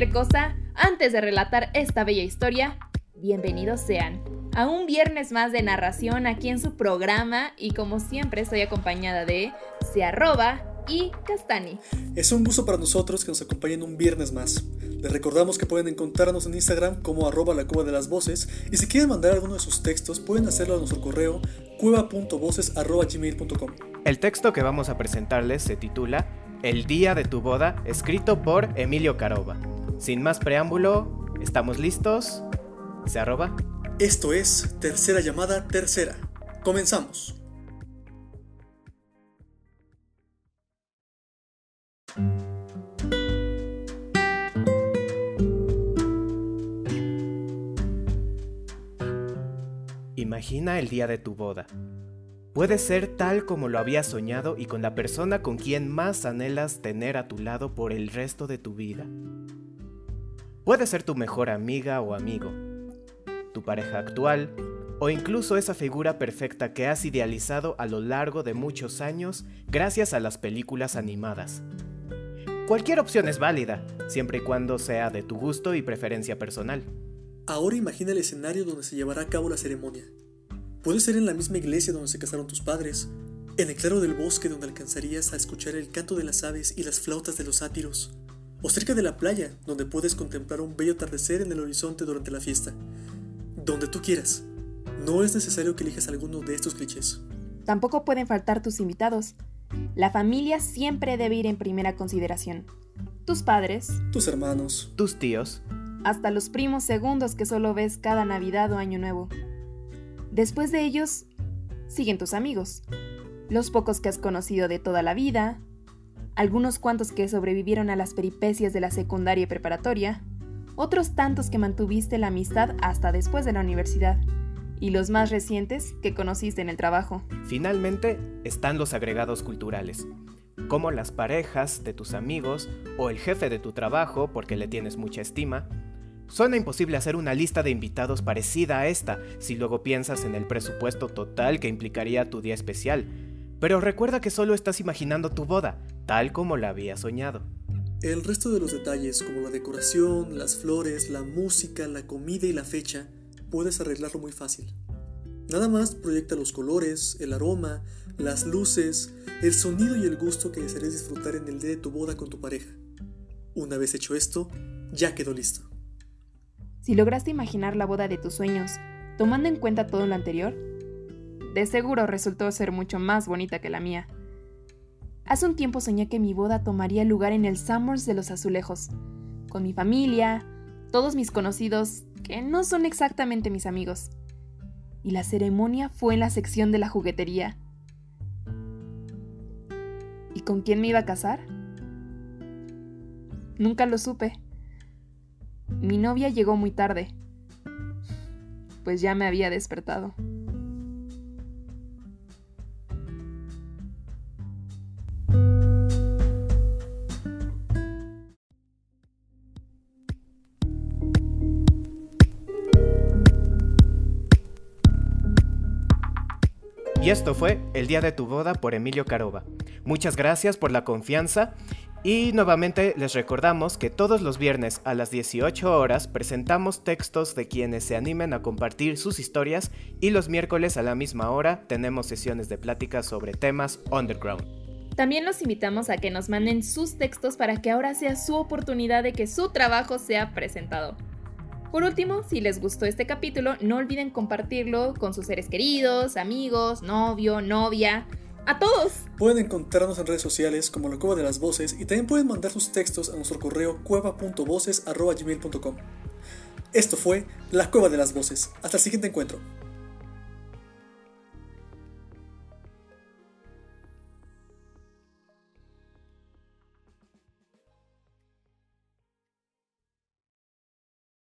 Cualquier cosa, antes de relatar esta bella historia, bienvenidos sean a un viernes más de narración aquí en su programa y como siempre estoy acompañada de Se arroba y Castani. Es un gusto para nosotros que nos acompañen un viernes más. Les recordamos que pueden encontrarnos en Instagram como arroba la cueva de las voces y si quieren mandar alguno de sus textos pueden hacerlo a nuestro correo cueva.voces arroba gmail.com. El texto que vamos a presentarles se titula El día de tu boda, escrito por Emilio Caroba. Sin más preámbulo, ¿estamos listos? Se arroba. Esto es Tercera Llamada Tercera. Comenzamos. Imagina el día de tu boda. Puede ser tal como lo habías soñado y con la persona con quien más anhelas tener a tu lado por el resto de tu vida. Puede ser tu mejor amiga o amigo, tu pareja actual o incluso esa figura perfecta que has idealizado a lo largo de muchos años gracias a las películas animadas. Cualquier opción es válida, siempre y cuando sea de tu gusto y preferencia personal. Ahora imagina el escenario donde se llevará a cabo la ceremonia. Puede ser en la misma iglesia donde se casaron tus padres, en el claro del bosque donde alcanzarías a escuchar el canto de las aves y las flautas de los sátiros, o cerca de la playa donde puedes contemplar un bello atardecer en el horizonte durante la fiesta. Donde tú quieras. No es necesario que elijas alguno de estos clichés. Tampoco pueden faltar tus invitados. La familia siempre debe ir en primera consideración. Tus padres, Tus hermanos, Tus tíos, hasta los primos segundos que solo ves cada Navidad o Año Nuevo. Después de ellos, siguen tus amigos, los pocos que has conocido de toda la vida, algunos cuantos que sobrevivieron a las peripecias de la secundaria y preparatoria, otros tantos que mantuviste la amistad hasta después de la universidad, y los más recientes que conociste en el trabajo. Finalmente están los agregados culturales, como las parejas de tus amigos o el jefe de tu trabajo porque le tienes mucha estima. Suena imposible hacer una lista de invitados parecida a esta si luego piensas en el presupuesto total que implicaría tu día especial, pero recuerda que solo estás imaginando tu boda, tal como la habías soñado. El resto de los detalles, como la decoración, las flores, la música, la comida y la fecha, puedes arreglarlo muy fácil. Nada más proyecta los colores, el aroma, las luces, el sonido y el gusto que desearías disfrutar en el día de tu boda con tu pareja. Una vez hecho esto, ya quedó listo. Si lograste imaginar la boda de tus sueños, tomando en cuenta todo lo anterior, de seguro resultó ser mucho más bonita que la mía. Hace un tiempo soñé que mi boda tomaría lugar en el Summers de los Azulejos, con mi familia, todos mis conocidos, que no son exactamente mis amigos. Y la ceremonia fue en la sección de la juguetería. ¿Y con quién me iba a casar? Nunca lo supe. Mi novia llegó muy tarde, pues ya me había despertado. Y esto fue El día de tu boda por Emilio Caroba. Muchas gracias por la confianza y nuevamente les recordamos que todos los viernes a las 18 horas presentamos textos de quienes se animen a compartir sus historias y los miércoles a la misma hora tenemos sesiones de pláticas sobre temas underground. También los invitamos a que nos manden sus textos para que ahora sea su oportunidad de que su trabajo sea presentado. Por último, si les gustó este capítulo, no olviden compartirlo con sus seres queridos, amigos, novio, novia, a todos. Pueden encontrarnos en redes sociales como La Cueva de las Voces y también pueden mandar sus textos a nuestro correo cueva.voces.gmail.com. Esto fue La Cueva de las Voces. Hasta el siguiente encuentro.